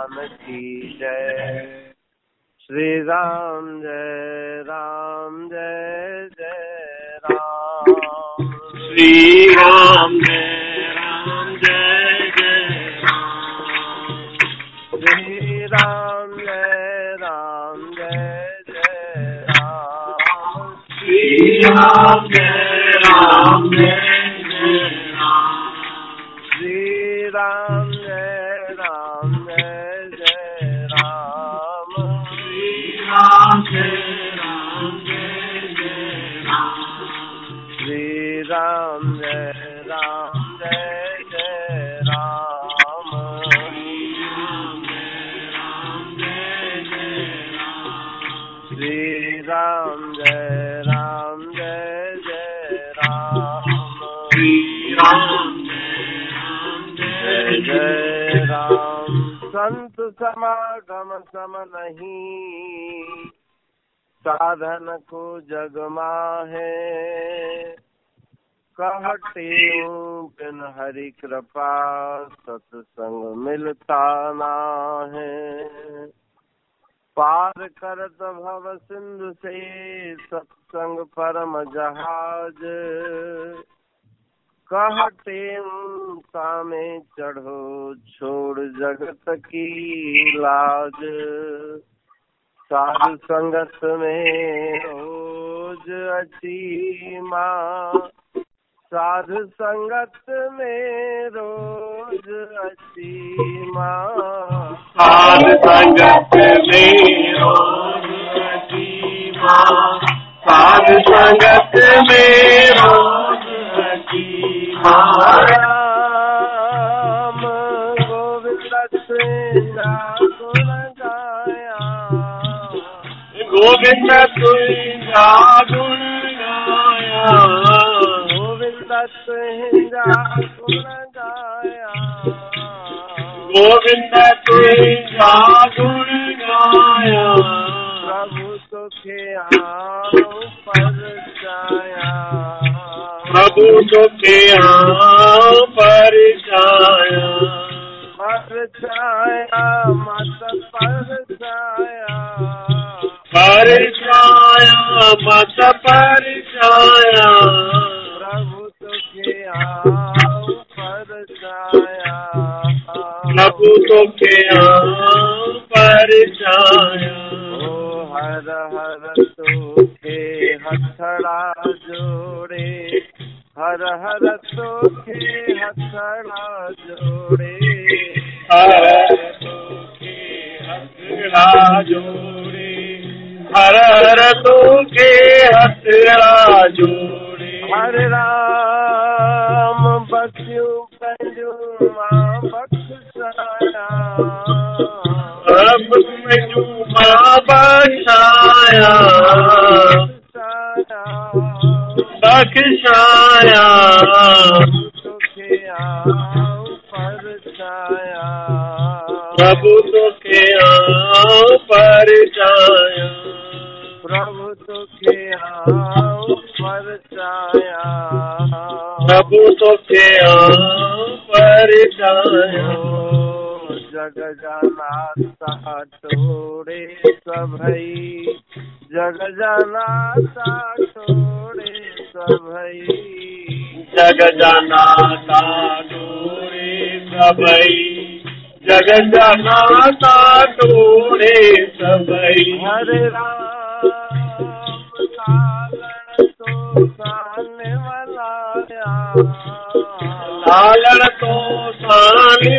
राम की जय। श्री राम जय राम जय जय राम। श्री राम जय राम जय जय राम। श्री राम जय राम जय जय राम। श्री राम जय राम जय जय राम जय राम जय जय राम। राम जय राम। जय जय राम संत समागम सम नहीं, साधन को जगमा है कहते बिन हरि कृपा सत्संग मिलता ना है पार करत भव सिंधु से सत्संग परम जहाज़। कहते में चढ़ो, छोड़ जगत की लाज। साधु संगत में रोज अची माँ। साधु संगत में रोज ਸੰਗ ਅਸੀਮਾ ਸਾਧ ਸੰਗਤ ਮੇਰੋ ਅਸੀਮਾ ਸਾਧ ਸੰਗਤ ਮੇਰੋ ਅਸੀਮਾ ਰਾਮ ਗੋਵਿੰਦ ਤੇਰਾ ਗੁਣ ਗਾਇਆ ਗੋਵਿੰਦ ਤੇਰਾ ਗੁਣ ਗਾਇਆ ਗੋਵਿੰਦ ਤੇਰਾ ਗੁਣ गोविंद तुझा गुण गाया। प्रभु सुखे पर जाया। प्रभु सुखे पर छाया पर छाया मत पर छाया पर छाया मत पर छाया सब तो पर हर हर तो के हथड़ा जोड़े हर हर तो के हथड़ा जोड़े हथड़ा जोड़े हर हर तो के हथड़ा जोड़े। हर राम लब में चूमा बसाया बख्शाया प्रभु तो दुखे आओ पर जाया प्रभु दुखे आओ पर जाया तो दुखे आओ पर जाया। जगजनाता छोड़े सभई। जगजनाता छोड़े सभई। जगजनाता छोड़े सभई। जगजनाता छोड़े सभई हरे राम तो सामने वाला। लालन तो सामने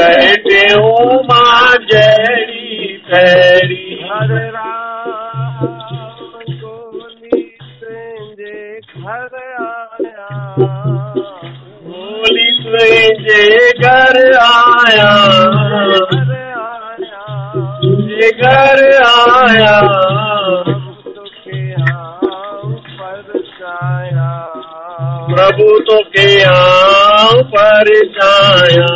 कहते उमा जरी फैरी हर राम। गोली संजे घर आया गोली संजे घर आया तुझे घर आया प्रभु तो के यहाँ पर छाया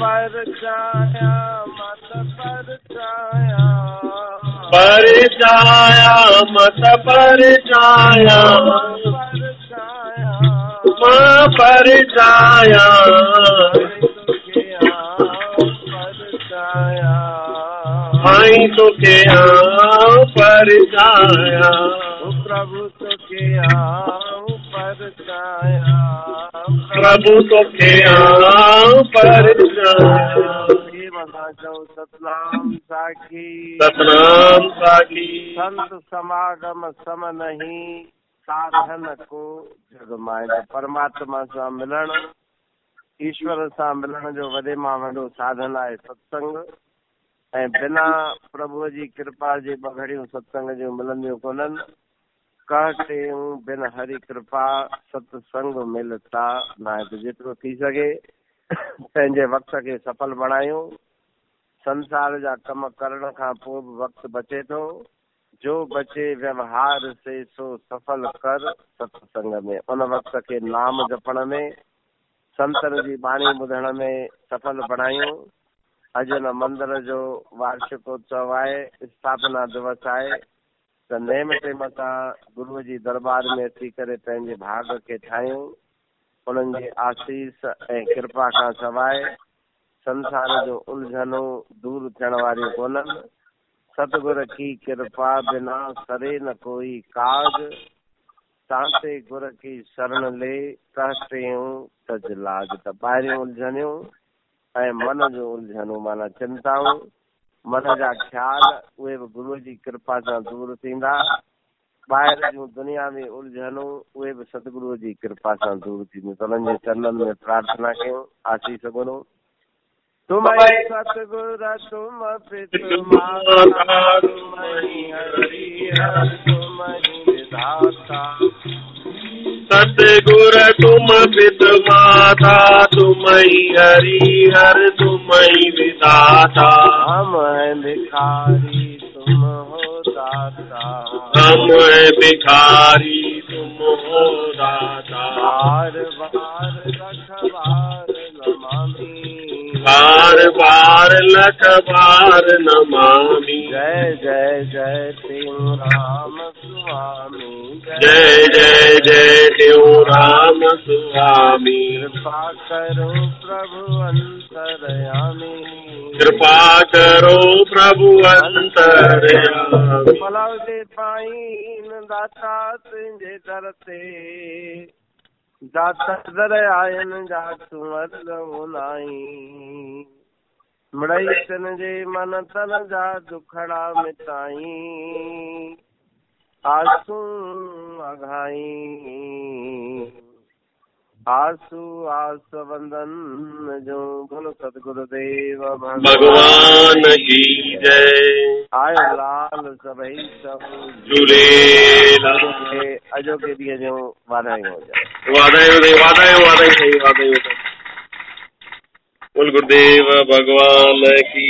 पर छाया मत पर छाया पर छाया मत पर छाया माँ पर छाया माई तो के आम पर छाया प्रभु तो के आम पर छाया प्रभु तो के पर हे सतनाम साखी। संत समागम सम नहीं, साधन को जगमाए। परमात्मा सां मिलण ईश्वर सां मिलण जो वॾे माँ वॾो साधन आहे सत्संग। बिना प्रभुअ जी कृपा जे ॿ सत्संग जूं मिलंदियूं कोन्हनि कहटियूं बिन हरि कृपा सत्संग मिलता। न त जेतिरो थी सघे, पंहिंजे वक़्त खे सफल बणायूं। संसार जा कम करण खां पोइ बि वक़्तु बचे थो। जो बचे व्यवहार से सो सफल कर सत्संग में। उन वक़्त खे नाम जपण में, संतन जी बाणी ॿुधण में सफल बणायूं। अॼु हुन मंदर जो वार्षिकोत्सव आहे, स्थापना दिवस आहे। त नेम टेम सां गुरूअ जी दरबार में अची करे पंहिंजे भाग खे ठाहियूं। उन्हनि जी आशीष ऐं कृपा खां सवाइ संसार जो उलझनूं दूर थियण वारियूं कोन्हनि सतगुर की कृपा बिना सरे न कोई काज। तांते गुर की शरण ले कहटियूं तज लाज त ॿाहिरियूं उलझनियूं ऐं मन जो उलझनूं माना चिंताऊं। मन जा ख़्याल, उहे बि गुरूअ जी कृपा सां दूर थींदा। ॿाहिरि जूं दुनिया में उलझनूं, उहे बि सतगुरूअ जी कृपा सां दूर थींदियूं। त जे चरणनि में प्रार्थना कयूं आशीष गुरू तुम सतगुर, तुम तुम तुम सतगुर तुम पित माता तुम ही हरि हर तुम ही विदाता। हम हैं भिखारी तुम हो दाता। हम है भिखारी तुम हो दाता। बार बार बार बार लख बार नमामि। जय जय जय तिरु राम स्वामी। जय जय जय देव राम स्वामी। कृपा करो प्रभु अंतरयामी। कृपा करो प्रभु अंतरयामी। पलव दे पाइन दाता तुंहिंजे दर ते। दाता आयन जा तूं नाई। मिड़ई तिन जे मन तन जा दुखड़ा मिटाई। आसूं अघाई आसू आस वंदन जो बोलो सतगुरुदेव भगवान। की जय। आयो लाल सभई सब। झूलेलाल अजो के ॾींहं जूं वाधायूं हुजनि वाधायूं सही बोल गुरुदेव भगवान की